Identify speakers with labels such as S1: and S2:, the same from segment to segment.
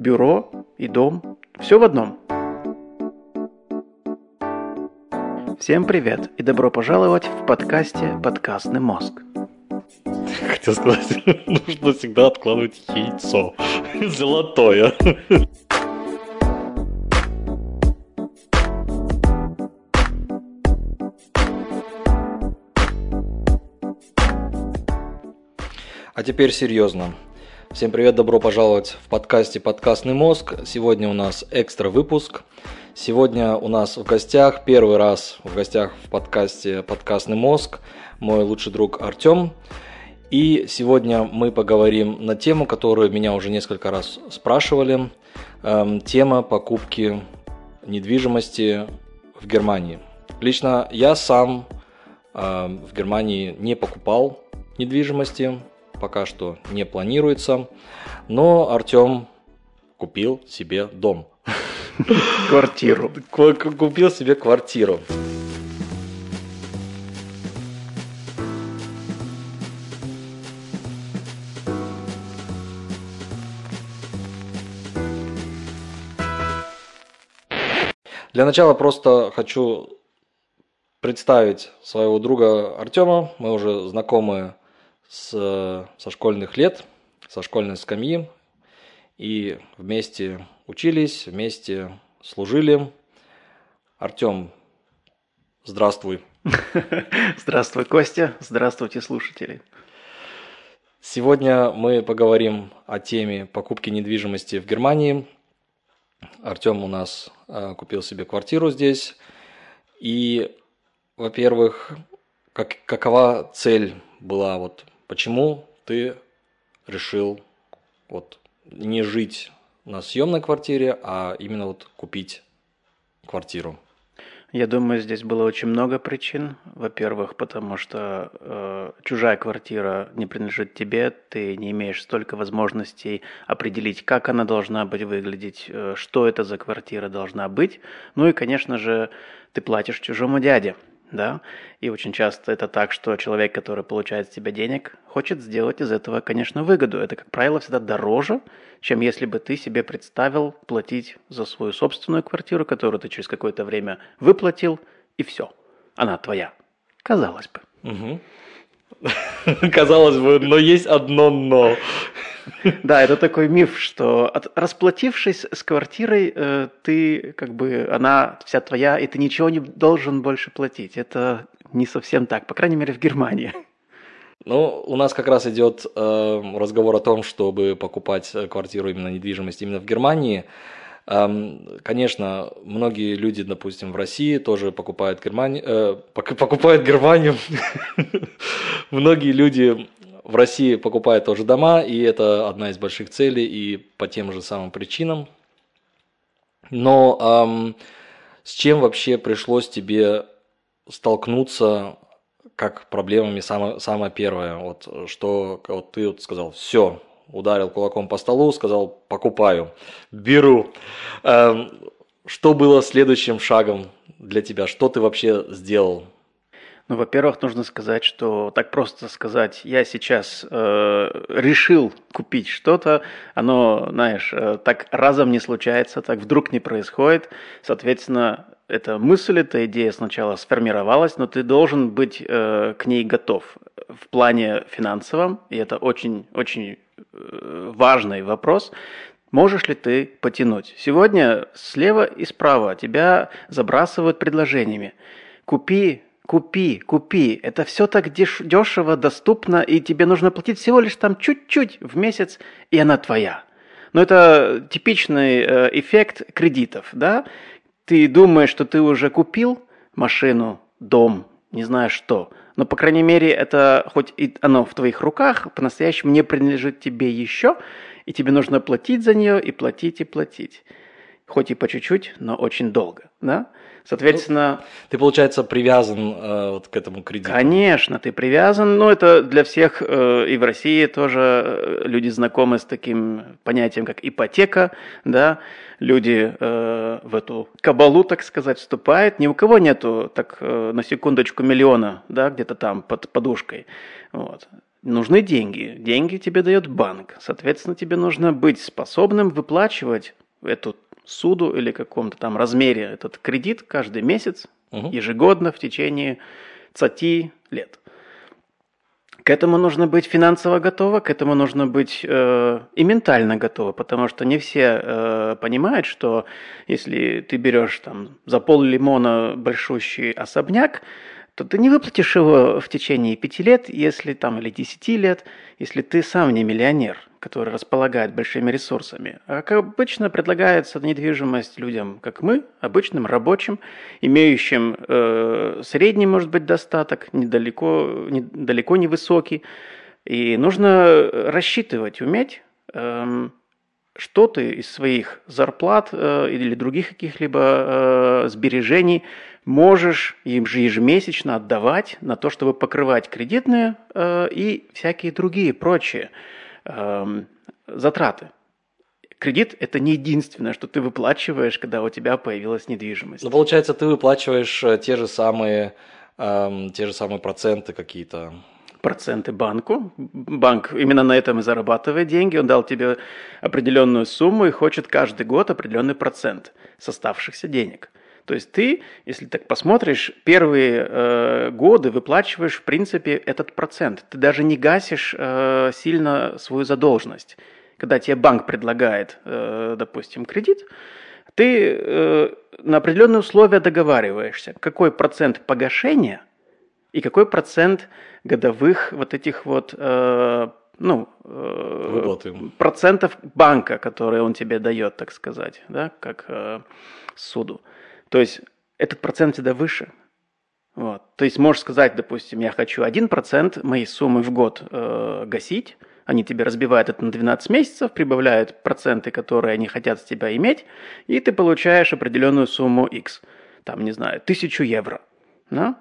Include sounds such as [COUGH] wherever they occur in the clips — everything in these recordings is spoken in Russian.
S1: бюро и дом. Все в одном. Всем привет и добро пожаловать в подкасте «Подкастный мозг».
S2: Хотел сказать, [LAUGHS] нужно всегда откладывать яйцо. [LAUGHS] Золотое. А теперь серьезно. Всем привет, добро пожаловать в подкасте «Подкастный мозг». Сегодня у нас экстра выпуск. Сегодня у нас в гостях, первый раз в гостях в подкасте «Подкастный мозг» мой лучший друг Артем. И сегодня мы поговорим на тему, которую меня уже несколько раз спрашивали. Эм, тема покупки недвижимости в Германии. Лично я сам э, в Германии не покупал недвижимости, пока что не планируется. Но Артем купил себе дом.
S1: Квартиру.
S2: Купил себе квартиру. Для начала просто хочу представить своего друга Артема. Мы уже знакомы с, со школьных лет, со школьной скамьи. И вместе учились, вместе служили. Артем, здравствуй. [LAUGHS]
S1: Здравствуй, Костя. Здравствуйте, слушатели.
S2: Сегодня мы поговорим о теме покупки недвижимости в Германии. Артем у нас э, купил себе квартиру здесь. И, во-первых, как, какова цель была вот Почему ты решил вот не жить на съемной квартире, а именно вот купить квартиру?
S1: Я думаю, здесь было очень много причин. Во-первых, потому что э, чужая квартира не принадлежит тебе, ты не имеешь столько возможностей определить, как она должна быть выглядеть, э, что это за квартира должна быть. Ну и, конечно же, ты платишь чужому дяде да, и очень часто это так, что человек, который получает с тебя денег, хочет сделать из этого, конечно, выгоду. Это, как правило, всегда дороже, чем если бы ты себе представил платить за свою собственную квартиру, которую ты через какое-то время выплатил, и все, она твоя. Казалось бы.
S2: Угу. [LAUGHS] Казалось бы, но есть одно но. [LAUGHS]
S1: Да, это такой миф, что расплатившись с квартирой, э, ты как бы она вся твоя, и ты ничего не должен больше платить. Это не совсем так, по крайней мере в Германии.
S2: Ну, у нас как раз идет э, разговор о том, чтобы покупать квартиру именно недвижимость именно в Германии. Эм, конечно, многие люди, допустим, в России тоже покупают Германию, э, покупают Германию. [LAUGHS] Многие люди в России покупают тоже дома, и это одна из больших целей, и по тем же самым причинам. Но эм, с чем вообще пришлось тебе столкнуться как проблемами самое, самое первое? Вот что вот ты вот сказал, все, ударил кулаком по столу, сказал, покупаю, беру. Эм, что было следующим шагом для тебя? Что ты вообще сделал?
S1: Ну, во-первых, нужно сказать, что так просто сказать, я сейчас э, решил купить что-то, оно, знаешь, э, так разом не случается, так вдруг не происходит. Соответственно, эта мысль, эта идея сначала сформировалась, но ты должен быть э, к ней готов в плане финансовом, и это очень-очень э, важный вопрос. Можешь ли ты потянуть? Сегодня слева и справа тебя забрасывают предложениями. Купи Купи, купи. Это все так дешево, доступно, и тебе нужно платить всего лишь там чуть-чуть в месяц, и она твоя. Но это типичный э, эффект кредитов, да? Ты думаешь, что ты уже купил машину, дом, не знаю что, но, по крайней мере, это хоть и оно в твоих руках, по-настоящему не принадлежит тебе еще, и тебе нужно платить за нее, и платить, и платить. Хоть и по чуть-чуть, но очень долго, да? Соответственно...
S2: Ты, получается, привязан э, вот к этому кредиту.
S1: Конечно, ты привязан. Но это для всех э, и в России тоже э, люди знакомы с таким понятием, как ипотека. Да? Люди э, в эту кабалу, так сказать, вступают. Ни у кого нету, так э, на секундочку, миллиона да, где-то там под подушкой. Вот. Нужны деньги. Деньги тебе дает банк. Соответственно, тебе нужно быть способным выплачивать эту суду или каком-то там размере этот кредит каждый месяц, угу. ежегодно в течение 20 лет. К этому нужно быть финансово готово, к этому нужно быть э, и ментально готово, потому что не все э, понимают, что если ты берешь там за пол лимона большущий особняк, то ты не выплатишь его в течение пяти лет, если там или десяти лет, если ты сам не миллионер, который располагает большими ресурсами. А как обычно предлагается недвижимость людям, как мы, обычным рабочим, имеющим э, средний, может быть, достаток, недалеко, не, далеко не высокий. И нужно рассчитывать, уметь, э, что ты из своих зарплат э, или других каких-либо э, сбережений можешь им же ежемесячно отдавать на то, чтобы покрывать кредитные э, и всякие другие прочие э, затраты. Кредит – это не единственное, что ты выплачиваешь, когда у тебя появилась недвижимость.
S2: Ну, получается, ты выплачиваешь э, те же самые, э, те же самые проценты какие-то
S1: проценты банку. Банк именно на этом и зарабатывает деньги. Он дал тебе определенную сумму и хочет каждый год определенный процент с оставшихся денег. То есть ты, если так посмотришь, первые э, годы выплачиваешь, в принципе, этот процент. Ты даже не гасишь э, сильно свою задолженность. Когда тебе банк предлагает, э, допустим, кредит, ты э, на определенные условия договариваешься, какой процент погашения и какой процент годовых вот этих вот э, ну, э, процентов банка, которые он тебе дает, так сказать, да, как э, суду. То есть этот процент всегда выше. Вот. То есть можешь сказать, допустим, я хочу 1% моей суммы в год э, гасить, они тебе разбивают это на 12 месяцев, прибавляют проценты, которые они хотят с тебя иметь, и ты получаешь определенную сумму X. Там, не знаю, тысячу евро. Да?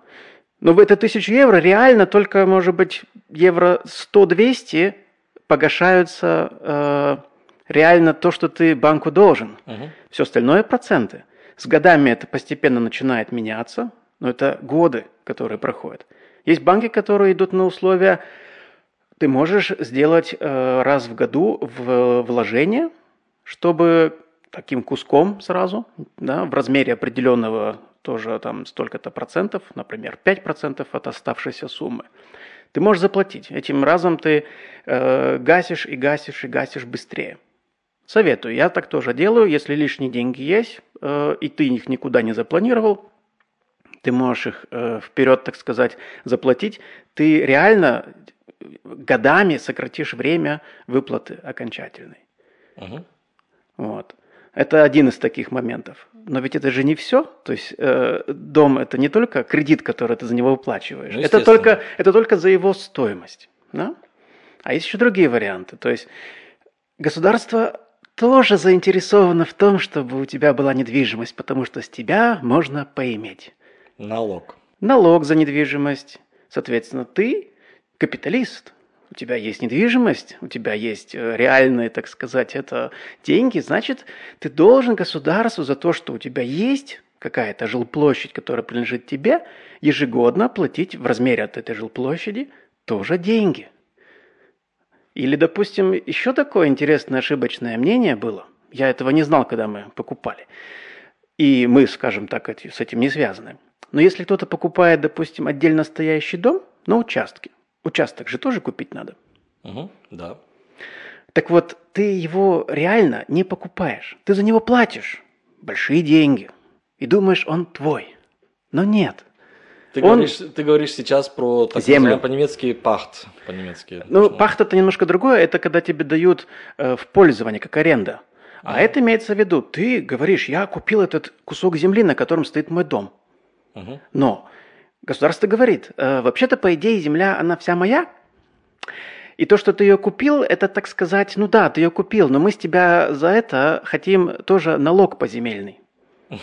S1: Но в это тысячу евро реально только, может быть, евро 100-200 погашаются э, реально то, что ты банку должен. Угу. Все остальное проценты. С годами это постепенно начинает меняться, но это годы, которые проходят. Есть банки, которые идут на условия, ты можешь сделать э, раз в году в вложение, чтобы таким куском сразу, да, в размере определенного тоже там столько-то процентов, например, 5 процентов от оставшейся суммы. Ты можешь заплатить. Этим разом ты э, гасишь и гасишь и гасишь быстрее. Советую, я так тоже делаю. Если лишние деньги есть, э, и ты их никуда не запланировал, ты можешь их э, вперед, так сказать, заплатить. Ты реально годами сократишь время выплаты окончательной. Угу. Вот. Это один из таких моментов. Но ведь это же не все. То есть э, дом это не только кредит, который ты за него выплачиваешь. Ну, это, только, это только за его стоимость. Да? А есть еще другие варианты. То есть государство тоже заинтересовано в том, чтобы у тебя была недвижимость, потому что с тебя можно поиметь.
S2: Налог.
S1: Налог за недвижимость. Соответственно, ты капиталист у тебя есть недвижимость, у тебя есть э, реальные, так сказать, это деньги, значит, ты должен государству за то, что у тебя есть какая-то жилплощадь, которая принадлежит тебе, ежегодно платить в размере от этой жилплощади тоже деньги. Или, допустим, еще такое интересное ошибочное мнение было. Я этого не знал, когда мы покупали. И мы, скажем так, с этим не связаны. Но если кто-то покупает, допустим, отдельно стоящий дом на участке, Участок же тоже купить надо.
S2: Угу, да.
S1: Так вот, ты его реально не покупаешь. Ты за него платишь большие деньги. И думаешь, он твой. Но нет.
S2: Ты, он... говоришь, ты говоришь сейчас про так землю. по-немецки пахт. По-немецки.
S1: Ну, точно. пахт это немножко другое. Это когда тебе дают э, в пользование, как аренда. А угу. это имеется в виду, ты говоришь, я купил этот кусок земли, на котором стоит мой дом. Угу. Но Государство говорит, э, вообще-то, по идее, земля, она вся моя. И то, что ты ее купил, это, так сказать, ну да, ты ее купил, но мы с тебя за это хотим тоже налог поземельный. [LAUGHS]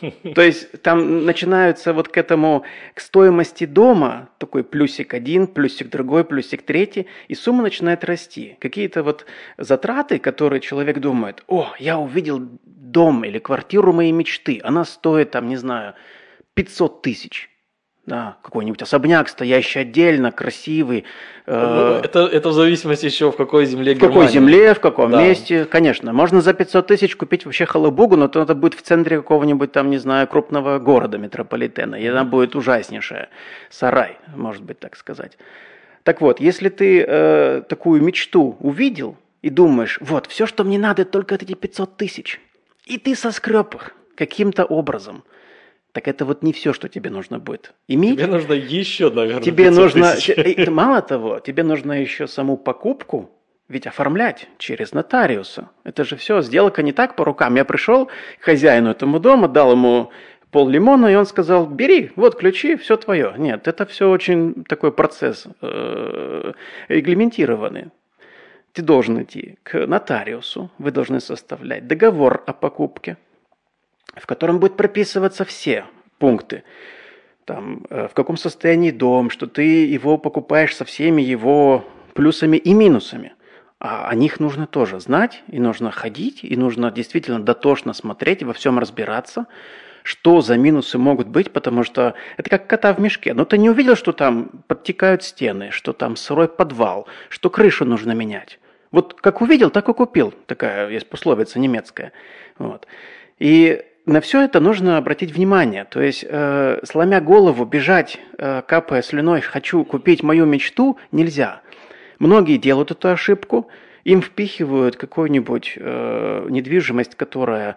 S1: [LAUGHS] То есть там начинаются вот к этому, к стоимости дома, такой плюсик один, плюсик другой, плюсик третий, и сумма начинает расти. Какие-то вот затраты, которые человек думает, о, я увидел дом или квартиру моей мечты, она стоит там, не знаю, 500 тысяч. Да, какой-нибудь особняк, стоящий отдельно, красивый.
S2: Э, это, это в зависимости еще в какой земле
S1: В какой земле, в каком да. месте. Конечно, можно за 500 тысяч купить вообще халабугу, но то это будет в центре какого-нибудь там, не знаю, крупного города, метрополитена. И она будет ужаснейшая. Сарай, может быть, так сказать. Так вот, если ты э, такую мечту увидел и думаешь, вот, все, что мне надо, только эти 500 тысяч, и ты соскреб их каким-то образом – так это вот не все, что тебе нужно будет иметь.
S2: Тебе нужно еще, наверное,
S1: Тебе нужно, тысяч. мало того, тебе нужно еще саму покупку ведь оформлять через нотариуса. Это же все, сделка не так по рукам. Я пришел к хозяину этому дома, дал ему пол лимона, и он сказал, бери, вот ключи, все твое. Нет, это все очень такой процесс э, регламентированный. Ты должен идти к нотариусу, вы должны составлять договор о покупке – в котором будет прописываться все пункты. Там, э, в каком состоянии дом, что ты его покупаешь со всеми его плюсами и минусами. А о них нужно тоже знать, и нужно ходить, и нужно действительно дотошно смотреть во всем разбираться, что за минусы могут быть, потому что это как кота в мешке. Но ты не увидел, что там подтекают стены, что там сырой подвал, что крышу нужно менять. Вот как увидел, так и купил. Такая есть пословица немецкая. Вот. И на все это нужно обратить внимание. То есть, э, сломя голову, бежать, э, капая слюной, хочу купить мою мечту, нельзя. Многие делают эту ошибку, им впихивают какую-нибудь э, недвижимость, которая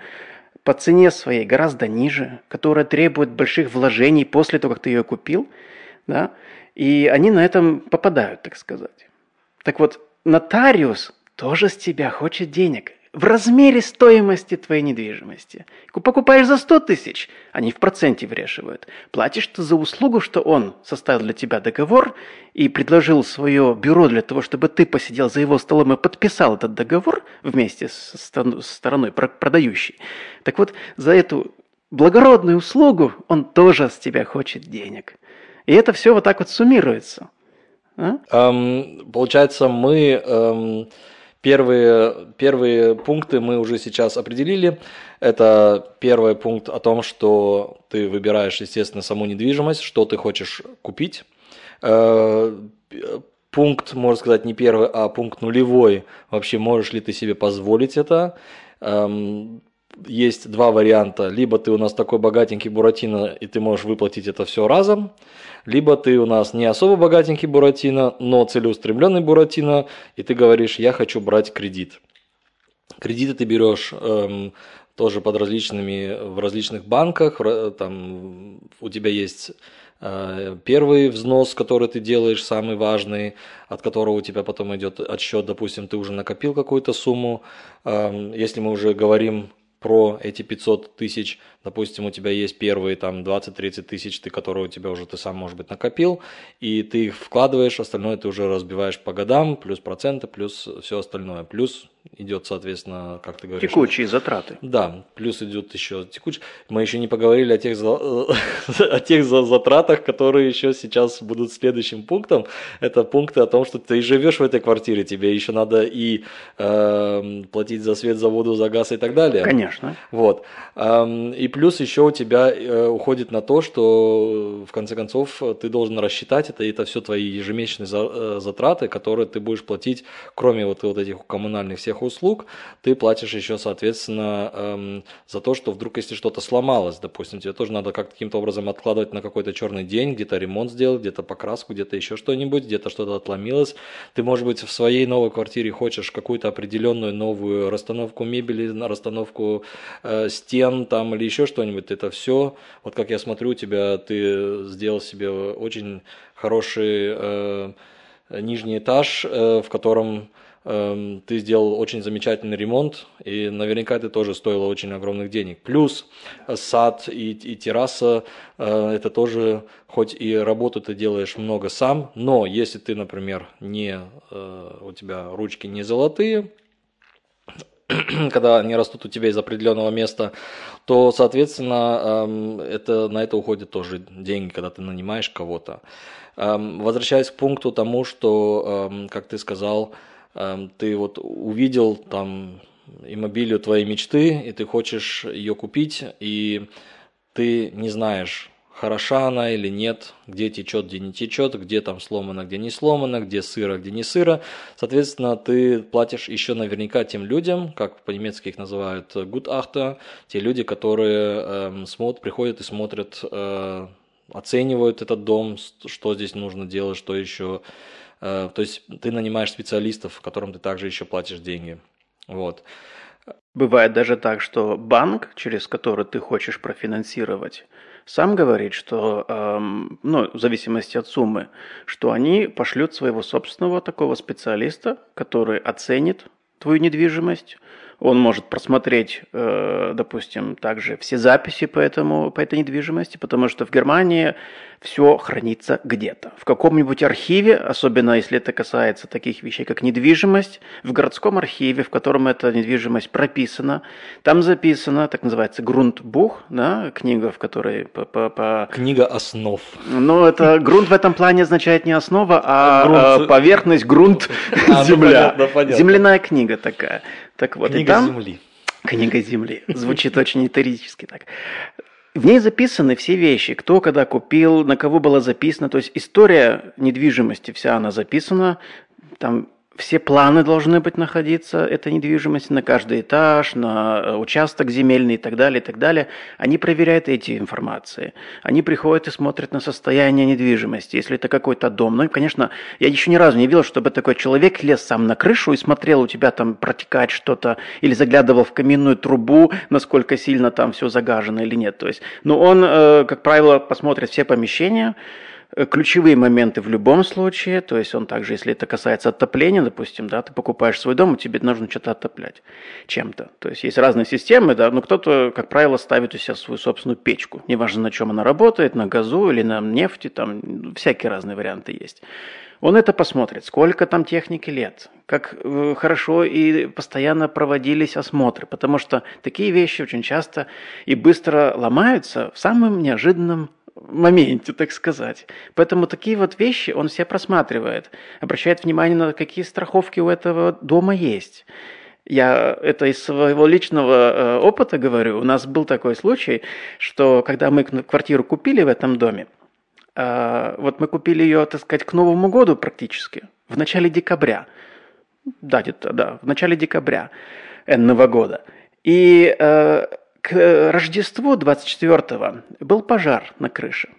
S1: по цене своей гораздо ниже, которая требует больших вложений после того, как ты ее купил, да, и они на этом попадают, так сказать. Так вот, нотариус тоже с тебя хочет денег в размере стоимости твоей недвижимости. Покупаешь за 100 тысяч, они в проценте врешивают. Платишь ты за услугу, что он составил для тебя договор и предложил свое бюро для того, чтобы ты посидел за его столом и подписал этот договор вместе с стороной продающей. Так вот, за эту благородную услугу он тоже с тебя хочет денег. И это все вот так вот суммируется.
S2: А? Um, получается, мы... Um Первые, первые пункты мы уже сейчас определили. Это первый пункт о том, что ты выбираешь, естественно, саму недвижимость, что ты хочешь купить. Э, пункт, можно сказать, не первый, а пункт нулевой. Вообще, можешь ли ты себе позволить это? Эм, есть два варианта. Либо ты у нас такой богатенький Буратино, и ты можешь выплатить это все разом, либо ты у нас не особо богатенький Буратино, но целеустремленный Буратино, и ты говоришь, я хочу брать кредит. Кредиты ты берешь эм, тоже под различными, в различных банках, там у тебя есть э, первый взнос, который ты делаешь, самый важный, от которого у тебя потом идет отсчет, допустим, ты уже накопил какую-то сумму. Эм, если мы уже говорим про эти 500 тысяч, допустим, у тебя есть первые там 20-30 тысяч, ты, которые у тебя уже ты сам, может быть, накопил, и ты их вкладываешь, остальное ты уже разбиваешь по годам, плюс проценты, плюс все остальное. Плюс идет, соответственно, как ты говоришь...
S1: Текучие затраты.
S2: Да, плюс идет еще текучие. Мы еще не поговорили о тех, [LAUGHS] о тех затратах, которые еще сейчас будут следующим пунктом. Это пункты о том, что ты живешь в этой квартире, тебе еще надо и э, платить за свет, за воду, за газ и так далее.
S1: Конечно.
S2: Вот. Эм, и плюс еще у тебя э, уходит на то, что в конце концов ты должен рассчитать это, и это все твои ежемесячные э, затраты, которые ты будешь платить, кроме вот, вот этих коммунальных всех всех услуг, ты платишь еще, соответственно, эм, за то, что вдруг, если что-то сломалось, допустим, тебе тоже надо как-то каким-то образом откладывать на какой-то черный день, где-то ремонт сделать, где-то покраску, где-то еще что-нибудь, где-то что-то отломилось. Ты, может быть, в своей новой квартире хочешь какую-то определенную новую расстановку мебели, расстановку э, стен там или еще что-нибудь. Это все, вот как я смотрю, у тебя ты сделал себе очень хороший э, нижний этаж, э, в котором ты сделал очень замечательный ремонт, и наверняка это тоже стоило очень огромных денег. Плюс э, сад и, и терраса, э, это тоже, хоть и работу ты делаешь много сам, но если ты, например, не, э, у тебя ручки не золотые, [CLEARS THROAT] когда они растут у тебя из определенного места, то, соответственно, эм, это, на это уходят тоже деньги, когда ты нанимаешь кого-то. Эм, возвращаясь к пункту тому, что, эм, как ты сказал, ты вот увидел там иммобилию твоей мечты, и ты хочешь ее купить, и ты не знаешь, хороша она или нет, где течет, где не течет, где там сломано, где не сломано, где сыро, где не сыро. Соответственно, ты платишь еще наверняка тем людям, как по-немецки их называют Gutachter, те люди, которые э, смотрят, приходят и смотрят, э, оценивают этот дом, что здесь нужно делать, что еще. Э, то есть ты нанимаешь специалистов, которым ты также еще платишь деньги. Вот.
S1: Бывает даже так, что банк, через который ты хочешь профинансировать, сам говорит, что, эм, ну, в зависимости от суммы, что они пошлют своего собственного такого специалиста, который оценит твою недвижимость, он может просмотреть, э, допустим, также все записи по, этому, по этой недвижимости, потому что в Германии все хранится где-то. В каком-нибудь архиве, особенно если это касается таких вещей, как недвижимость, в городском архиве, в котором эта недвижимость прописана, там записано, так называется, грунтбух, да, книга, в которой по... по, по...
S2: Книга основ.
S1: Ну, это [LAUGHS] грунт в этом плане означает не основа, а, грунт... поверхность, грунт, [LAUGHS] а, ну, земля. Земляная книга такая. Так вот,
S2: Книга там... земли. [LAUGHS]
S1: Книга земли. Звучит очень этерически так. В ней записаны все вещи, кто когда купил, на кого было записано. То есть история недвижимости вся она записана. Там все планы должны быть находиться этой недвижимости на каждый этаж, на э, участок земельный и так далее, и так далее. Они проверяют эти информации. Они приходят и смотрят на состояние недвижимости. Если это какой-то дом, ну, конечно, я еще ни разу не видел, чтобы такой человек лез сам на крышу и смотрел, у тебя там протекает что-то, или заглядывал в каминную трубу, насколько сильно там все загажено или нет. То есть, ну, он, э, как правило, посмотрит все помещения, ключевые моменты в любом случае, то есть он также, если это касается отопления, допустим, да, ты покупаешь свой дом, и тебе нужно что-то отоплять чем-то. То есть есть разные системы, да, но кто-то, как правило, ставит у себя свою собственную печку. Неважно, на чем она работает, на газу или на нефти, там всякие разные варианты есть. Он это посмотрит, сколько там техники лет, как э, хорошо и постоянно проводились осмотры, потому что такие вещи очень часто и быстро ломаются в самом неожиданном моменте, так сказать. Поэтому такие вот вещи он все просматривает, обращает внимание на какие страховки у этого дома есть. Я это из своего личного э, опыта говорю. У нас был такой случай, что когда мы квартиру купили в этом доме, э, вот мы купили ее, так сказать, к Новому году практически, в начале декабря. Да, где-то, да, в начале декабря энного года. И э, к Рождеству 24-го был пожар на крыше.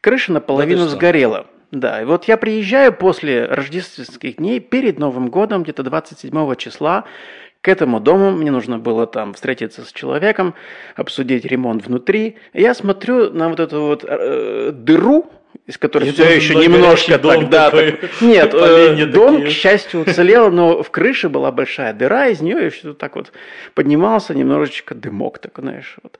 S1: Крыша наполовину да сгорела. Да, и вот я приезжаю после рождественских дней, перед Новым годом, где-то 27 числа, к этому дому, мне нужно было там встретиться с человеком, обсудить ремонт внутри. Я смотрю на вот эту вот э, дыру, из которой все еще немножко тогда... Так... Нет, э, дом, такие. к счастью, уцелел, но в крыше была большая дыра, из нее еще так вот поднимался немножечко дымок, так, знаешь, вот.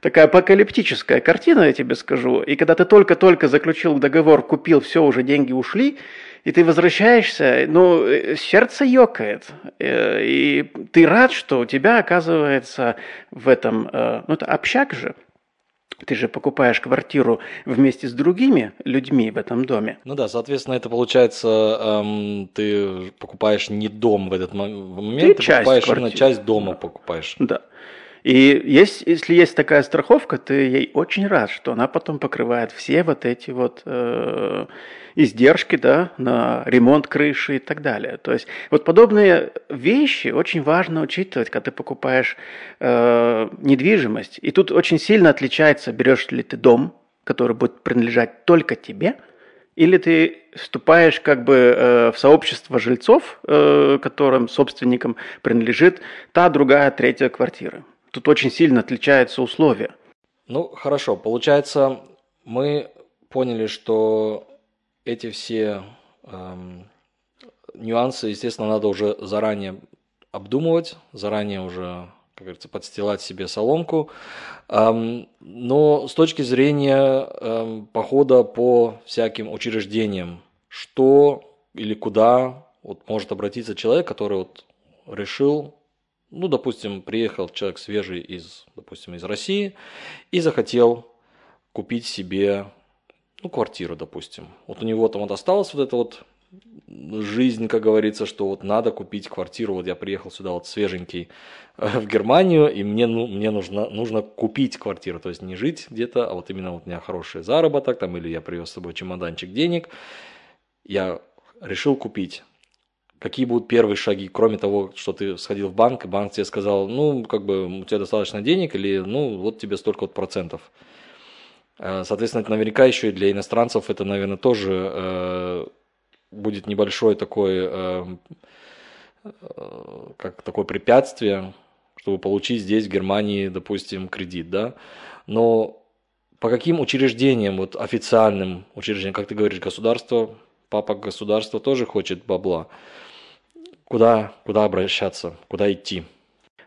S1: Такая апокалиптическая картина, я тебе скажу. И когда ты только-только заключил договор, купил, все, уже деньги ушли, и ты возвращаешься, ну, э, сердце ёкает. Э, и ты рад, что у тебя оказывается в этом, ну, это общак же, ты же покупаешь квартиру вместе с другими людьми в этом доме.
S2: Ну да, соответственно, это получается, эм, ты покупаешь не дом в этот момент, ты, ты часть покупаешь квартиры. именно часть дома покупаешь.
S1: Да. И есть, если есть такая страховка, ты ей очень рад, что она потом покрывает все вот эти вот э, издержки да, на ремонт крыши и так далее. То есть вот подобные вещи очень важно учитывать, когда ты покупаешь э, недвижимость. И тут очень сильно отличается, берешь ли ты дом, который будет принадлежать только тебе, или ты вступаешь как бы э, в сообщество жильцов, э, которым собственникам принадлежит та, другая, третья квартира. Тут очень сильно отличаются условия.
S2: Ну, хорошо. Получается, мы поняли, что эти все эм, нюансы, естественно, надо уже заранее обдумывать, заранее уже, как говорится, подстилать себе соломку. Эм, но с точки зрения эм, похода по всяким учреждениям, что или куда вот может обратиться человек, который вот решил Ну, допустим, приехал человек свежий из, допустим, из России и захотел купить себе, ну, квартиру, допустим. Вот у него там вот осталась вот эта вот жизнь, как говорится, что вот надо купить квартиру. Вот я приехал сюда вот свеженький э, в Германию, и мне, ну, мне нужно, нужно купить квартиру. То есть не жить где-то, а вот именно вот у меня хороший заработок, там, или я привез с собой чемоданчик денег. Я решил купить какие будут первые шаги, кроме того, что ты сходил в банк, и банк тебе сказал, ну, как бы у тебя достаточно денег, или, ну, вот тебе столько вот процентов. Э, соответственно, это наверняка еще и для иностранцев это, наверное, тоже э, будет небольшое такое, э, как такое препятствие, чтобы получить здесь, в Германии, допустим, кредит, да. Но по каким учреждениям, вот официальным учреждениям, как ты говоришь, государство, папа государство тоже хочет бабла куда, куда обращаться, куда идти.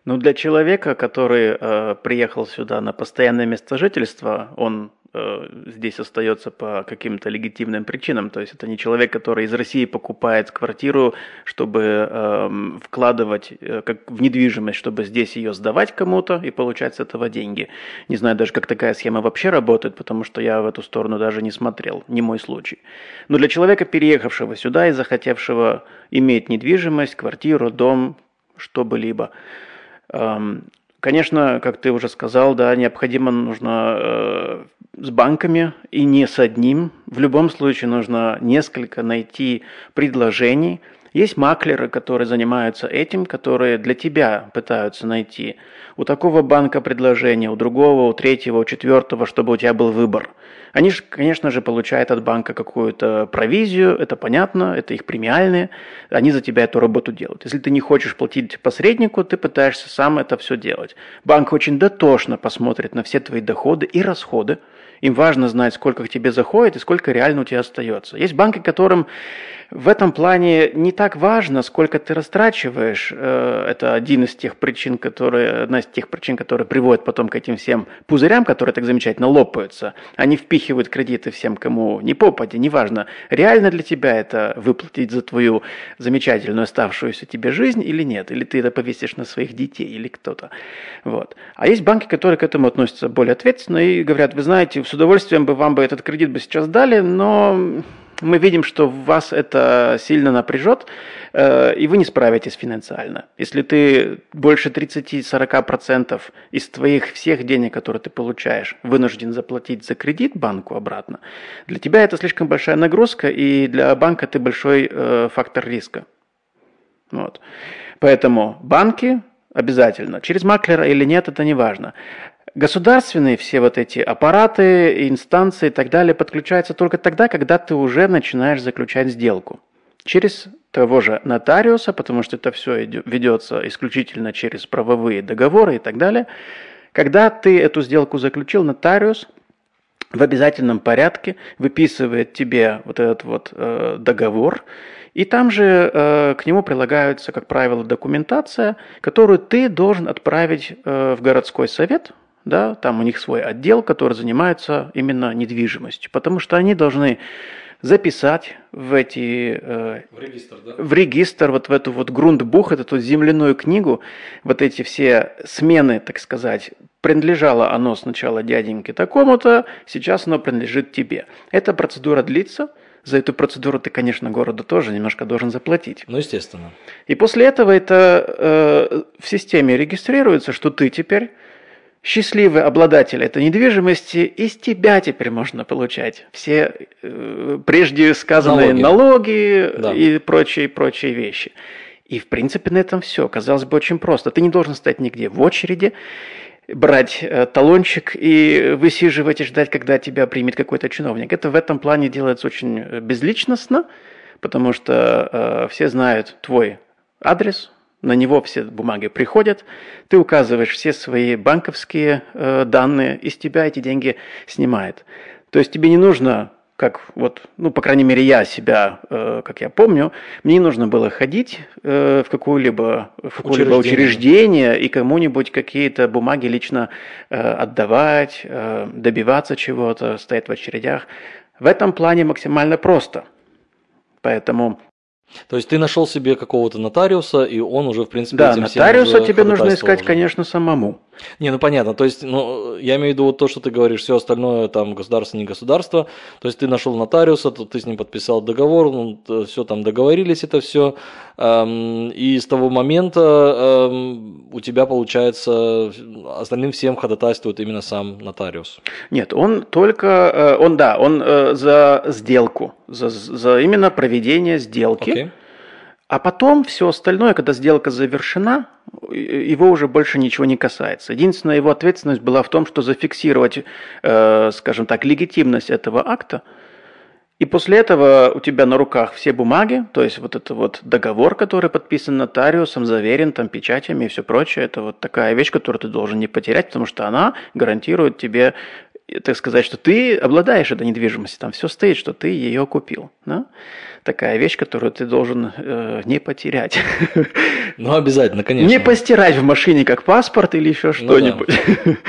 S1: Ну, для человека, который э, приехал сюда на постоянное место жительства, он э, здесь остается по каким-то легитимным причинам. То есть это не человек, который из России покупает квартиру, чтобы э, вкладывать э, как в недвижимость, чтобы здесь ее сдавать кому-то и получать с этого деньги. Не знаю даже, как такая схема вообще работает, потому что я в эту сторону даже не смотрел, не мой случай. Но для человека, переехавшего сюда и захотевшего иметь недвижимость, квартиру, дом, что-бы-либо, эм, Конечно, как ты уже сказал, да, необходимо нужно э, с банками и не с одним. В любом случае нужно несколько найти предложений. Есть маклеры, которые занимаются этим, которые для тебя пытаются найти у такого банка предложение, у другого, у третьего, у четвертого, чтобы у тебя был выбор – они же, конечно же, получают от банка какую-то провизию, это понятно, это их премиальные, они за тебя эту работу делают. Если ты не хочешь платить посреднику, ты пытаешься сам это все делать. Банк очень дотошно посмотрит на все твои доходы и расходы, им важно знать, сколько к тебе заходит и сколько реально у тебя остается. Есть банки, которым в этом плане не так важно, сколько ты растрачиваешь. Э, это один из тех причин, которые, одна из тех причин, которые приводят потом к этим всем пузырям, которые так замечательно лопаются. Они впихивают кредиты всем, кому не попади, неважно, реально для тебя это выплатить за твою замечательную оставшуюся тебе жизнь или нет, или ты это повесишь на своих детей или кто-то. Вот. А есть банки, которые к этому относятся более ответственно и говорят, вы знаете, с удовольствием бы вам бы этот кредит бы сейчас дали, но мы видим, что вас это сильно напряжет, э, и вы не справитесь финансально. Если ты больше 30-40% из твоих всех денег, которые ты получаешь, вынужден заплатить за кредит банку обратно, для тебя это слишком большая нагрузка, и для банка ты большой э, фактор риска. Вот. Поэтому банки обязательно. Через маклера или нет, это не важно. Государственные все вот эти аппараты, инстанции и так далее подключаются только тогда, когда ты уже начинаешь заключать сделку. Через того же нотариуса, потому что это все ведется исключительно через правовые договоры и так далее. Когда ты эту сделку заключил, нотариус в обязательном порядке выписывает тебе вот этот вот э, договор, и там же э, к нему прилагается, как правило, документация, которую ты должен отправить э, в городской совет, да, там у них свой отдел, который занимается именно недвижимостью, потому что они должны записать в эти э, в регистр, да? в регистр вот в эту вот грунтбух, эту земляную книгу, вот эти все смены, так сказать, принадлежало оно сначала дяденьке такому-то, сейчас оно принадлежит тебе. Эта процедура длится, за эту процедуру ты, конечно, городу тоже немножко должен заплатить.
S2: Ну, естественно.
S1: И после этого это э, в системе регистрируется, что ты теперь счастливый обладатель этой недвижимости, из тебя теперь можно получать все э, прежде сказанные налоги, налоги да. и прочие, прочие вещи. И, в принципе, на этом все. Казалось бы, очень просто. Ты не должен стоять нигде в очереди, брать э, талончик и высиживать и ждать, когда тебя примет какой-то чиновник. Это в этом плане делается очень э, безличностно, потому что э, все знают твой адрес, на него все бумаги приходят, ты указываешь все свои банковские э, данные, и с тебя эти деньги снимает. То есть тебе не нужно, как вот, ну, по крайней мере, я себя, э, как я помню, мне не нужно было ходить э, в какое-либо учреждение. учреждение и кому-нибудь какие-то бумаги лично э, отдавать, э, добиваться чего-то, стоять в очередях. В этом плане максимально просто. Поэтому
S2: То есть ты нашел себе какого-то нотариуса, и он уже, в принципе,
S1: Да,
S2: этим
S1: нотариуса тебе нужно искать,
S2: уже.
S1: конечно, самому.
S2: Не, ну понятно. То есть, ну, я имею в виду вот то, что ты говоришь, все остальное там государство, не государство. То есть ты нашел нотариуса, то ты с ним подписал договор, ну, все там договорились, это все. И с того момента эм, у тебя получается остальным всем ходатайствует именно сам нотариус.
S1: Нет, он только, э, он да, он э, за сделку, за, за именно проведение сделки.
S2: Окей.
S1: А потом все остальное, когда сделка завершена, его уже больше ничего не касается. Единственная его ответственность была в том, что зафиксировать, э, скажем так, легитимность этого акта. И после этого у тебя на руках все бумаги, то есть вот это вот договор, который подписан нотариусом, заверен там печатями и все прочее, это вот такая вещь, которую ты должен не потерять, потому что она гарантирует тебе, так сказать, что ты обладаешь этой недвижимостью, там все стоит, что ты ее купил. Да? Такая вещь, которую ты должен э, не потерять. [LAUGHS]
S2: Ну, обязательно, конечно.
S1: Не постирать в машине как паспорт или еще
S2: Ну
S1: что-нибудь. [LAUGHS]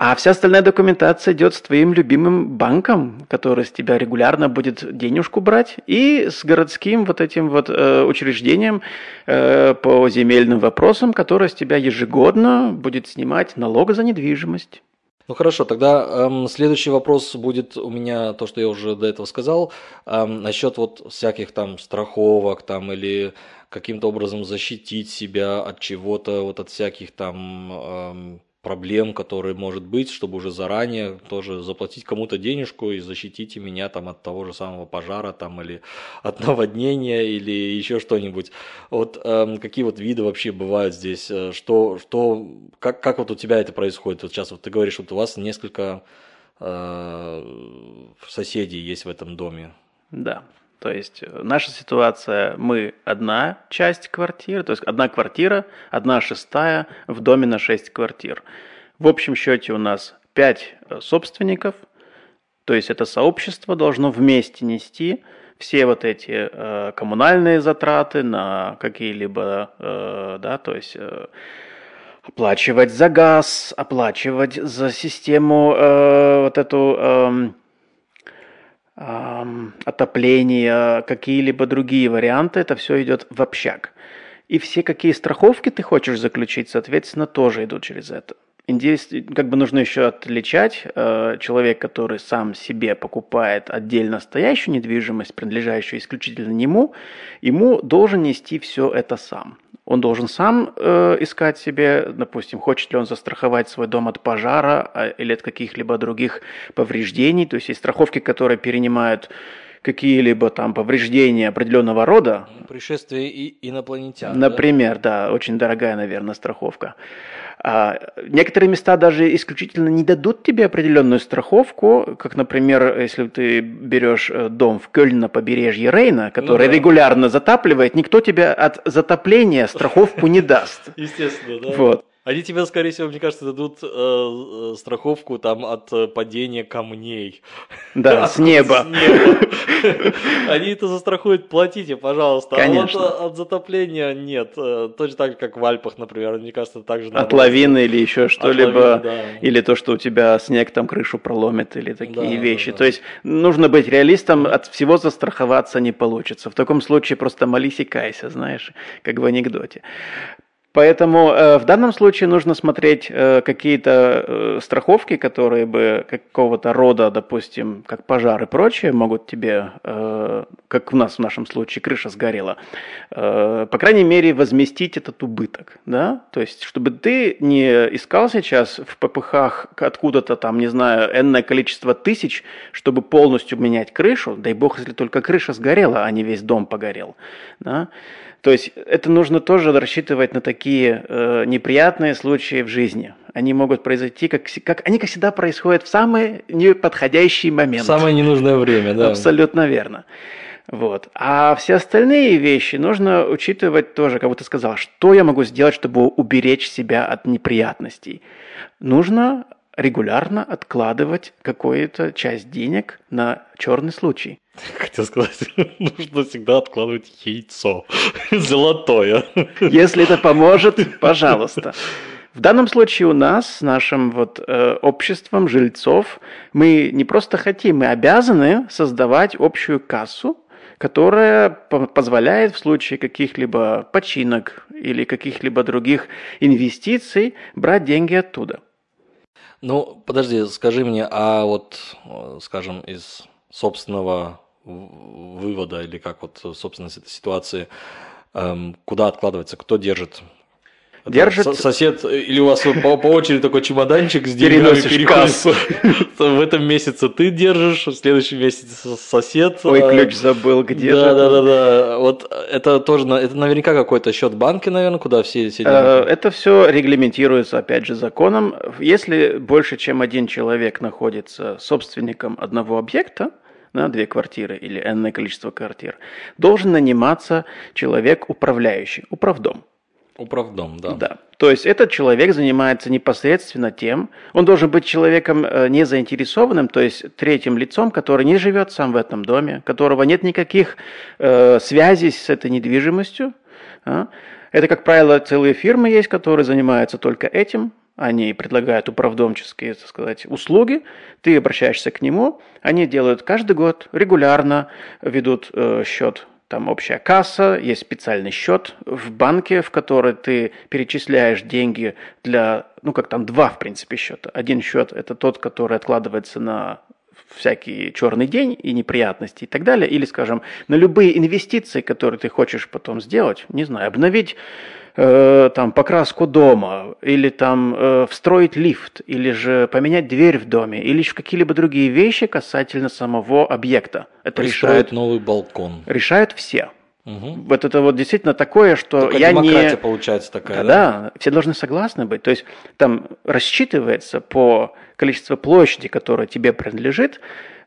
S1: А вся остальная документация идет с твоим любимым банком, который с тебя регулярно будет денежку брать, и с городским вот этим вот э, учреждением э, по земельным вопросам, которое с тебя ежегодно будет снимать налог за недвижимость.
S2: Ну хорошо, тогда эм, следующий вопрос будет у меня то, что я уже до этого сказал, эм, насчет вот всяких там страховок там или каким-то образом защитить себя от чего-то, вот от всяких там эм, проблем, которые может быть, чтобы уже заранее тоже заплатить кому-то денежку и защитите меня там от того же самого пожара там или от [LAUGHS] наводнения или еще что-нибудь. Вот эм, какие вот виды вообще бывают здесь? э, Что, что, как, как вот у тебя это происходит? Вот сейчас вот ты говоришь, вот у вас несколько э, соседей есть в этом доме.
S1: Да. То есть э, наша ситуация, мы одна часть квартиры, то есть одна квартира, одна шестая в доме на шесть квартир. В общем счете у нас пять э, собственников, то есть это сообщество должно вместе нести все вот эти э, коммунальные затраты на какие-либо, э, да, то есть э, оплачивать за газ, оплачивать за систему э, вот эту эм, ам, отопления, какие-либо другие варианты, это все идет в общак. И все, какие страховки ты хочешь заключить, соответственно, тоже идут через это. Индивис- Как бы нужно еще отличать э, человек, который сам себе покупает отдельно стоящую недвижимость, принадлежащую исключительно нему, ему должен нести все это сам. Он должен сам э, искать себе, допустим, хочет ли он застраховать свой дом от пожара а, или от каких-либо других повреждений. То есть есть страховки, которые перенимают какие-либо там повреждения определенного рода.
S2: Пришествие и инопланетян.
S1: Например, да, очень дорогая, наверное, страховка. А некоторые места даже исключительно не дадут тебе определенную страховку, как, например, если ты берешь э, дом в Кёльн на побережье Рейна, который
S2: да.
S1: регулярно затапливает, никто тебе от затопления страховку не даст.
S2: Да? [LAUGHS] Естественно, да.
S1: Вот.
S2: Они тебе, скорее всего, мне кажется, дадут э, э, страховку там от э, падения камней.
S1: Да, с неба.
S2: С неба. Они это застрахуют, платите, пожалуйста.
S1: Конечно.
S2: А вот от затопления нет. Э, Точно так же, как в Альпах, например. Мне кажется, так же
S1: От лавины или еще что-либо,
S2: да.
S1: или то, что у тебя снег там крышу проломит, или такие
S2: да,
S1: вещи.
S2: да.
S1: То есть нужно быть реалистом, от всего застраховаться не получится. В таком случае просто молись и кайся, знаешь, как в анекдоте. Поэтому э, в данном случае нужно смотреть э, какие-то э, страховки, которые бы какого-то рода, допустим, как пожар и прочее, могут тебе, как у нас в нашем случае крыша сгорела, по крайней мере возместить этот убыток, да, то есть чтобы ты не искал сейчас в ППХ откуда-то там, не знаю, энное количество тысяч, чтобы полностью менять крышу, дай бог, если только крыша сгорела, а не весь дом погорел, да, то есть это нужно тоже рассчитывать на такие э, неприятные случаи в жизни. Они могут произойти, как, как они как всегда происходят в самый неподходящий момент.
S2: Самое ненужное время, да.
S1: Абсолютно верно. Вот. А все остальные вещи нужно учитывать тоже, как ты сказал, что я могу сделать, чтобы уберечь себя от неприятностей. Нужно регулярно откладывать какую-то часть денег на черный случай.
S2: Хотел сказать, [LAUGHS] нужно всегда откладывать яйцо. [LAUGHS] Золотое.
S1: Если это поможет, [LAUGHS] пожалуйста. В данном случае у нас, с нашим вот э, обществом жильцов, мы не просто хотим, мы обязаны создавать общую кассу, которая позволяет в случае каких-либо починок или каких-либо других инвестиций брать деньги оттуда.
S2: Ну, подожди, скажи мне, а вот, скажем, из собственного вывода или как вот, собственно, ситуации, эм, куда откладывается, кто держит
S1: Держит...
S2: Сосед, или у вас по, по очереди такой чемоданчик с деньгами переходит. [LAUGHS] В этом месяце ты держишь, в следующем месяце сосед.
S1: Ой, а, ключ забыл, где
S2: да, же? Да, да, да. Вот это тоже, это наверняка какой-то счет банки, наверное, куда все эти
S1: деньги? Это все регламентируется, опять же, законом. Если больше, чем один человек находится собственником одного объекта, на две квартиры или энное количество квартир, должен наниматься человек управляющий, управдом.
S2: Управдом, да.
S1: Да. То есть этот человек занимается непосредственно тем, он должен быть человеком э, не заинтересованным, то есть третьим лицом, который не живет сам в этом доме, которого нет никаких э, связей с этой недвижимостью. А? Это, как правило, целые фирмы есть, которые занимаются только этим. Они предлагают управдомческие, так сказать, услуги. Ты обращаешься к нему. Они делают каждый год, регулярно ведут э, счет там общая касса, есть специальный счет в банке, в который ты перечисляешь деньги для, ну как там два, в принципе, счета. Один счет – это тот, который откладывается на всякий черный день и неприятности и так далее, или, скажем, на любые инвестиции, которые ты хочешь потом сделать, не знаю, обновить э, там покраску дома, или там э, встроить лифт, или же поменять дверь в доме, или еще какие-либо другие вещи касательно самого объекта.
S2: Это решают новый балкон.
S1: Решают все. Угу. Вот это вот действительно такое, что
S2: Только
S1: я
S2: демократия
S1: не...
S2: получается такая,
S1: да, да? Да, все должны согласны быть. То есть там рассчитывается по количеству площади, которая тебе принадлежит,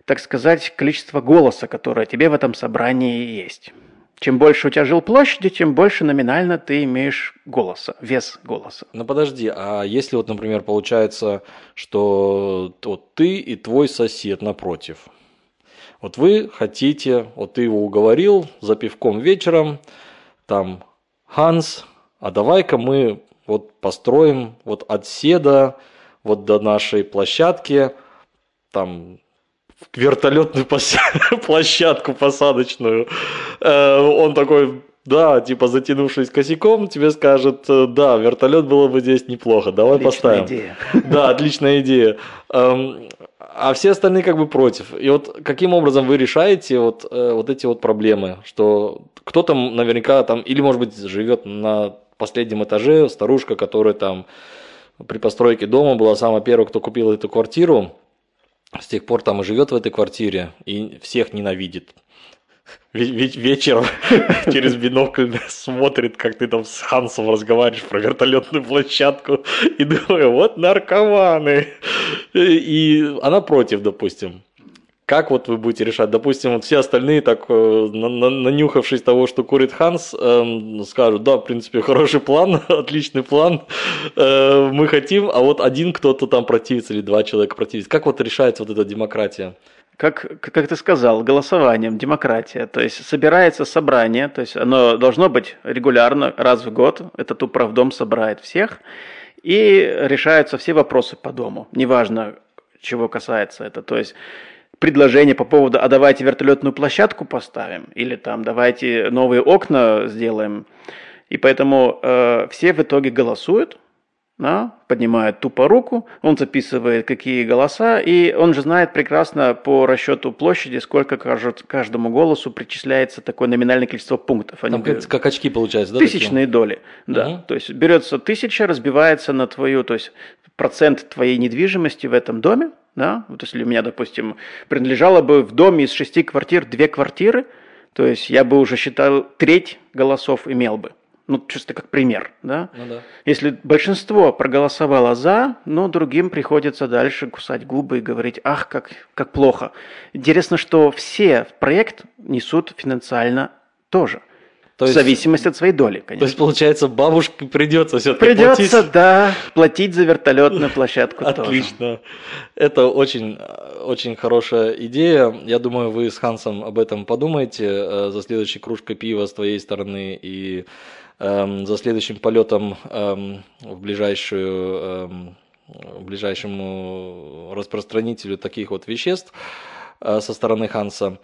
S1: так сказать, количество голоса, которое тебе в этом собрании есть. Чем больше у тебя жилплощади, тем больше номинально ты имеешь голоса, вес голоса.
S2: Ну подожди, а если вот, например, получается, что вот ты и твой сосед напротив, вот вы хотите, вот ты его уговорил за пивком вечером, там, Ханс, а давай-ка мы вот построим вот от седа вот до нашей площадки, там вертолетную [LAUGHS] площадку посадочную. Э, он такой, да, типа затянувшись косяком, тебе скажет, э, да, вертолет было бы здесь неплохо, давай отличная поставим. Идея. [LAUGHS] Да, отличная идея. Эм, а все остальные как бы против. И вот каким образом вы решаете вот, э, вот эти вот проблемы, что кто-то наверняка там, или может быть живет на последнем этаже, старушка, которая там при постройке дома была самая первая, кто купил эту квартиру, с тех пор там и живет в этой квартире и всех ненавидит. Вечером [LAUGHS] через бинокль смотрит, как ты там с Хансом разговариваешь про вертолетную площадку и думаю, вот наркоманы. И она против, допустим. Как вот вы будете решать? Допустим, вот все остальные, так э, нанюхавшись того, что курит Ханс, эм, скажут, да, в принципе, хороший план, [LAUGHS] отличный план, э, мы хотим, а вот один кто-то там противится или два человека противится. Как вот решается вот эта демократия?
S1: как, как ты сказал, голосованием, демократия. То есть собирается собрание, то есть оно должно быть регулярно, раз в год. Этот управдом собирает всех и решаются все вопросы по дому. Неважно, чего касается это. То есть предложение по поводу, а давайте вертолетную площадку поставим, или там давайте новые окна сделаем. И поэтому э, все в итоге голосуют, да, поднимает тупо руку, он записывает какие голоса, и он же знает прекрасно по расчету площади, сколько каждому голосу причисляется такое номинальное количество пунктов.
S2: Они Там берут, как очки получается,
S1: да? Тысячные такие? доли, да. Угу. То есть берется тысяча, разбивается на твою, то есть процент твоей недвижимости в этом доме, да, вот если у меня, допустим, принадлежало бы в доме из шести квартир две квартиры, то есть я бы уже считал треть голосов имел бы. Ну, чисто как пример, да? Ну, да. Если большинство проголосовало за, но другим приходится дальше кусать губы и говорить, ах, как, как плохо. Интересно, что все проект несут финансально тоже. То есть, в зависимости от своей доли, конечно.
S2: То есть, получается, бабушке придется все-таки
S1: Придется, платить. да, платить за вертолетную площадку
S2: Отлично. Тоже. Это очень, очень хорошая идея. Я думаю, вы с Хансом об этом подумаете э, за следующей кружкой пива с твоей стороны и эм, за следующим полетом эм, в ближайшую эм, ближайшему распространителю таких вот веществ э, со стороны Ханса.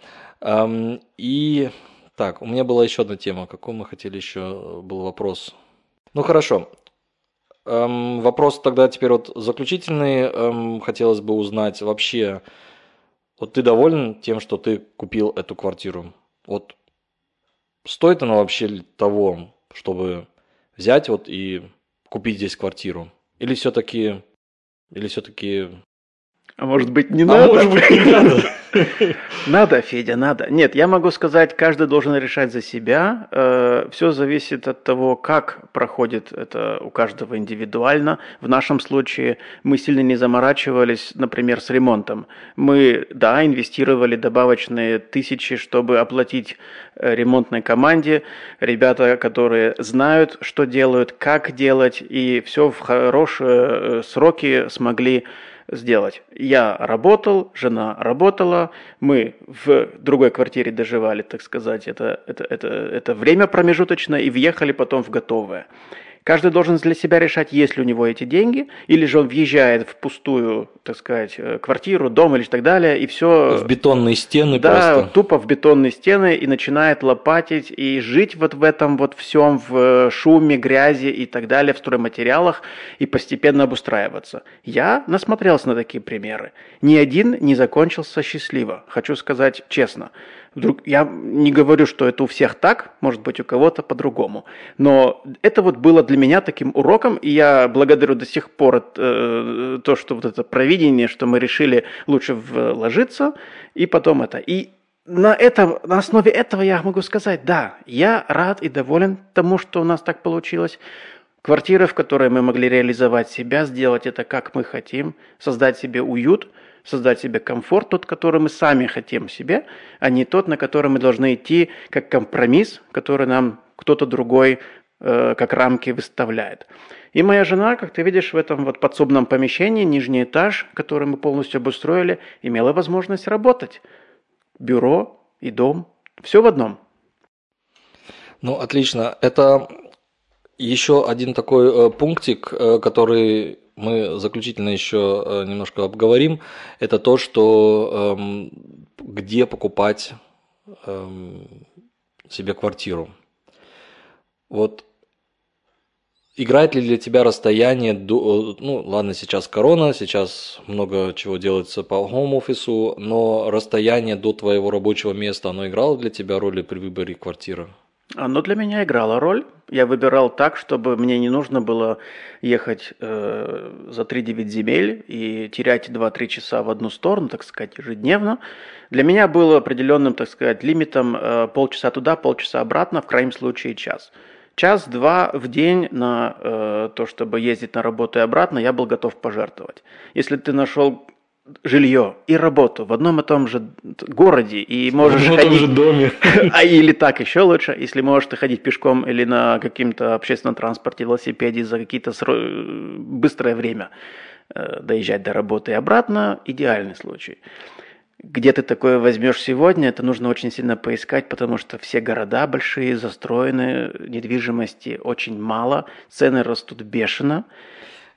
S2: И так, у меня была еще одна тема. Какой мы хотели еще был вопрос? Ну хорошо. Вопрос тогда теперь вот заключительный. Хотелось бы узнать вообще, вот ты доволен тем, что ты купил эту квартиру? Вот стоит она вообще того, чтобы взять вот и купить здесь квартиру? Или все-таки, или все-таки
S1: а может быть, не
S2: а
S1: надо?
S2: может быть, не надо. [LAUGHS]
S1: Надо, Федя, надо. Нет, я могу сказать, каждый должен решать за себя. Э, Все зависит от того, как проходит это у каждого индивидуально. В нашем случае мы сильно не заморачивались, например, с ремонтом. Мы, да, инвестировали добавочные тысячи, чтобы оплатить э, ремонтной команде. Ребята, которые знают, что делают, как делать, и все в хорошие э, сроки смогли сделать. Я работал, жена работала, мы в другой квартире доживали, так сказать, это, это, это, это время промежуточное и въехали потом в готовое. Каждый должен для себя решать, есть ли у него эти деньги, или же он въезжает в пустую, так сказать, э, квартиру, дом или так далее, и все...
S2: В бетонные стены
S1: да,
S2: просто.
S1: тупо в бетонные стены, и начинает лопатить, и жить вот в этом вот всем, в шуме, грязи и так далее, в стройматериалах, и постепенно обустраиваться. Я насмотрелся на такие примеры. Ни один не закончился счастливо, хочу сказать честно. Вдруг, я не говорю, что это у всех так, может быть, у кого-то по-другому. Но это вот было для меня таким уроком, и я благодарю до сих пор э, то, что вот это провидение, что мы решили лучше вложиться, и потом это. И на, этом, на основе этого я могу сказать, да, я рад и доволен тому, что у нас так получилось. Квартира, в которой мы могли реализовать себя, сделать это как мы хотим, создать себе уют – создать себе комфорт, тот, который мы сами хотим себе, а не тот, на который мы должны идти как компромисс, который нам кто-то другой э, как рамки выставляет. И моя жена, как ты видишь, в этом вот подсобном помещении, нижний этаж, который мы полностью обустроили, имела возможность работать. Бюро и дом. Все в одном.
S2: Ну, отлично. Это еще один такой э, пунктик, э, который мы заключительно еще э, немножко обговорим, это то, что эм, где покупать эм, себе квартиру. Вот играет ли для тебя расстояние, до, ну ладно, сейчас корона, сейчас много чего делается по хоум-офису, но расстояние до твоего рабочего места, оно играло для тебя роли при выборе квартиры?
S1: Оно для меня играло роль. Я выбирал так, чтобы мне не нужно было ехать э, за 3-9 земель и терять 2-3 часа в одну сторону, так сказать, ежедневно. Для меня было определенным, так сказать, лимитом э, полчаса туда, полчаса обратно, в крайнем случае час. Час-два в день на э, то, чтобы ездить на работу и обратно, я был готов пожертвовать. Если ты нашел жилье и работу в одном и том же городе и можешь
S2: в
S1: ходить...
S2: том же доме. [LAUGHS]
S1: А или так еще лучше, если можешь ты ходить пешком или на каким-то общественном транспорте, велосипеде за какие-то сро... быстрое время э, доезжать до работы и обратно, идеальный случай. Где ты такое возьмешь сегодня, это нужно очень сильно поискать, потому что все города большие, застроены, недвижимости очень мало, цены растут бешено.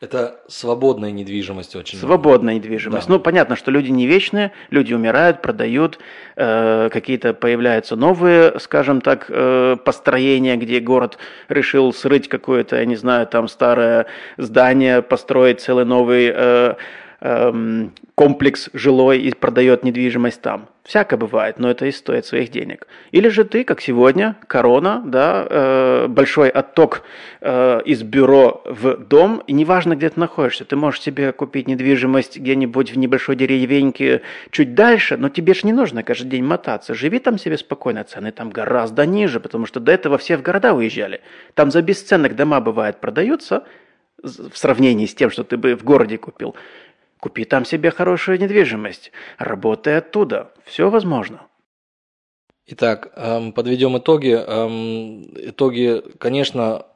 S2: Это свободная недвижимость очень.
S1: Свободная недвижимость. Да. Ну, понятно, что люди не вечные, люди умирают, продают, э, какие-то появляются новые, скажем так, э, построения, где город решил срыть какое-то, я не знаю, там старое здание, построить целый новый э, эм, комплекс жилой и продает недвижимость там. Всякое бывает, но это и стоит своих денег. Или же ты, как сегодня, корона, да, э, большой отток э, из бюро в дом, и неважно, где ты находишься, ты можешь себе купить недвижимость где-нибудь в небольшой деревеньке чуть дальше, но тебе же не нужно каждый день мотаться. Живи там себе спокойно, цены там гораздо ниже, потому что до этого все в города уезжали. Там за бесценок дома, бывает, продаются, в сравнении с тем, что ты бы в городе купил. Купи там себе хорошую недвижимость. Работай оттуда. Все возможно.
S2: Итак, эм, подведем итоги. Эм, итоги, конечно,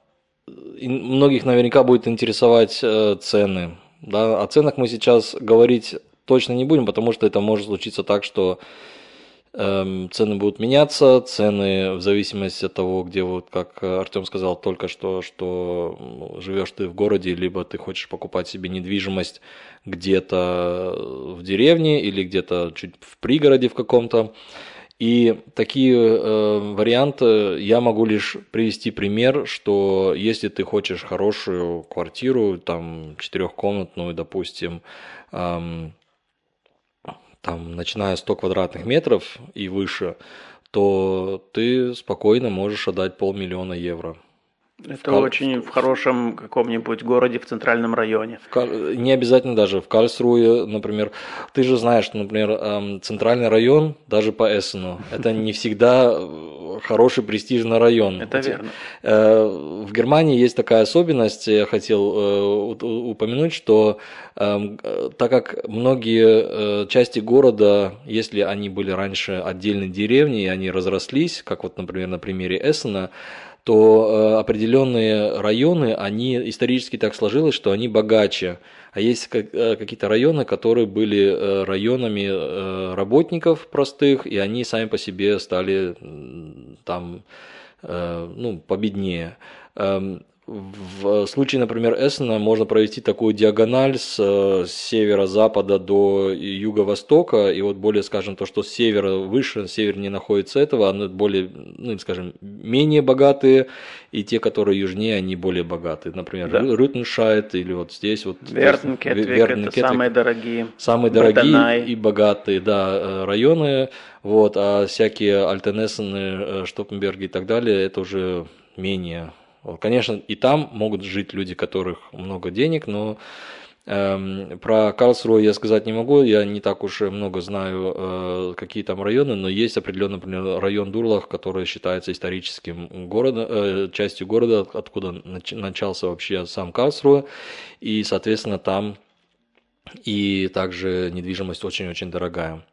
S2: многих наверняка будет интересовать э, цены. Да? О ценах мы сейчас говорить точно не будем, потому что это может случиться так, что цены будут меняться, цены в зависимости от того, где вот, как Артем сказал только что, что ну, живешь ты в городе, либо ты хочешь покупать себе недвижимость где-то в деревне или где-то чуть в пригороде в каком-то. И такие э, варианты я могу лишь привести пример, что если ты хочешь хорошую квартиру, там четырехкомнатную, допустим, эм, там, начиная 100 квадратных метров и выше, то ты спокойно можешь отдать полмиллиона евро.
S1: Это в очень в хорошем каком-нибудь городе в центральном районе.
S2: В Кал... Не обязательно даже. В Кальсруе, например, ты же знаешь, что, например, эм, центральный район, даже по Эссену, это не всегда хороший престижный район.
S1: Это верно.
S2: Э, в Германии есть такая особенность, я хотел э, упомянуть, что эм, так как многие э, части города, если они были раньше отдельной деревней, и они разрослись, как вот, например, на примере Эссена, то определенные районы, они исторически так сложилось, что они богаче. А есть какие-то районы, которые были районами работников простых, и они сами по себе стали там ну, победнее. В случае, например, Эссена можно провести такую диагональ с, с севера-запада до юго-востока, и вот более, скажем, то, что с севера выше, севернее находится этого, они более, ну, скажем, менее богатые, и те, которые южнее, они более богатые. Например, да. Рютеншайт или вот здесь вот...
S1: Верн, это самые дорогие.
S2: Самые дорогие Баденай. и богатые, да, э, районы, вот, а всякие Альтенессены, э, Штоппенберги и так далее, это уже менее Конечно, и там могут жить люди, которых много денег, но эм, про Карлсруэ я сказать не могу, я не так уж много знаю, э, какие там районы, но есть определенный например, район Дурлах, который считается историческим городом, э, частью города, откуда нач, начался вообще сам Карлсруэ, и, соответственно, там и также недвижимость очень-очень дорогая.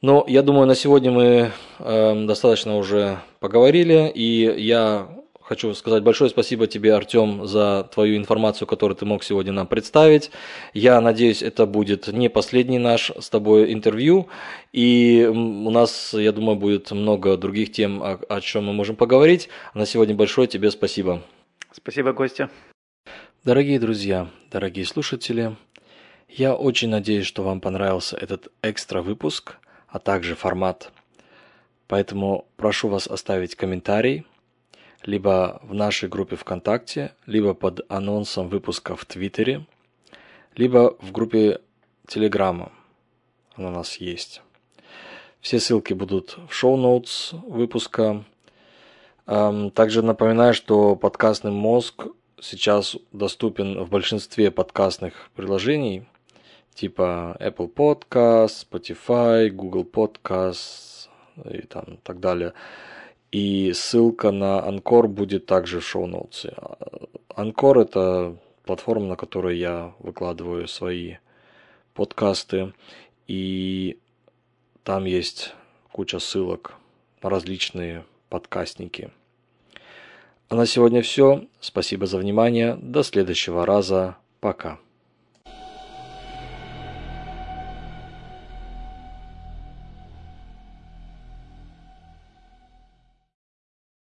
S2: Но я думаю, на сегодня мы э, достаточно уже поговорили, и я Хочу сказать большое спасибо тебе, Артем, за твою информацию, которую ты мог сегодня нам представить. Я надеюсь, это будет не последний наш с тобой интервью. И у нас, я думаю, будет много других тем, о, о чем мы можем поговорить. На сегодня большое тебе спасибо.
S1: Спасибо, Костя.
S2: Дорогие друзья, дорогие слушатели, я очень надеюсь, что вам понравился этот экстра выпуск, а также формат. Поэтому прошу вас оставить комментарий – либо в нашей группе ВКонтакте, либо под анонсом выпуска в Твиттере, либо в группе Телеграма. Она у нас есть. Все ссылки будут в шоу-ноутс выпуска. Также напоминаю, что подкастный мозг сейчас доступен в большинстве подкастных приложений, типа Apple Podcast, Spotify, Google Podcast и там так далее. И ссылка на Анкор будет также в шоу-ноутсе. Анкор – это платформа, на которой я выкладываю свои подкасты. И там есть куча ссылок на различные подкастники. А на сегодня все. Спасибо за внимание. До следующего раза. Пока.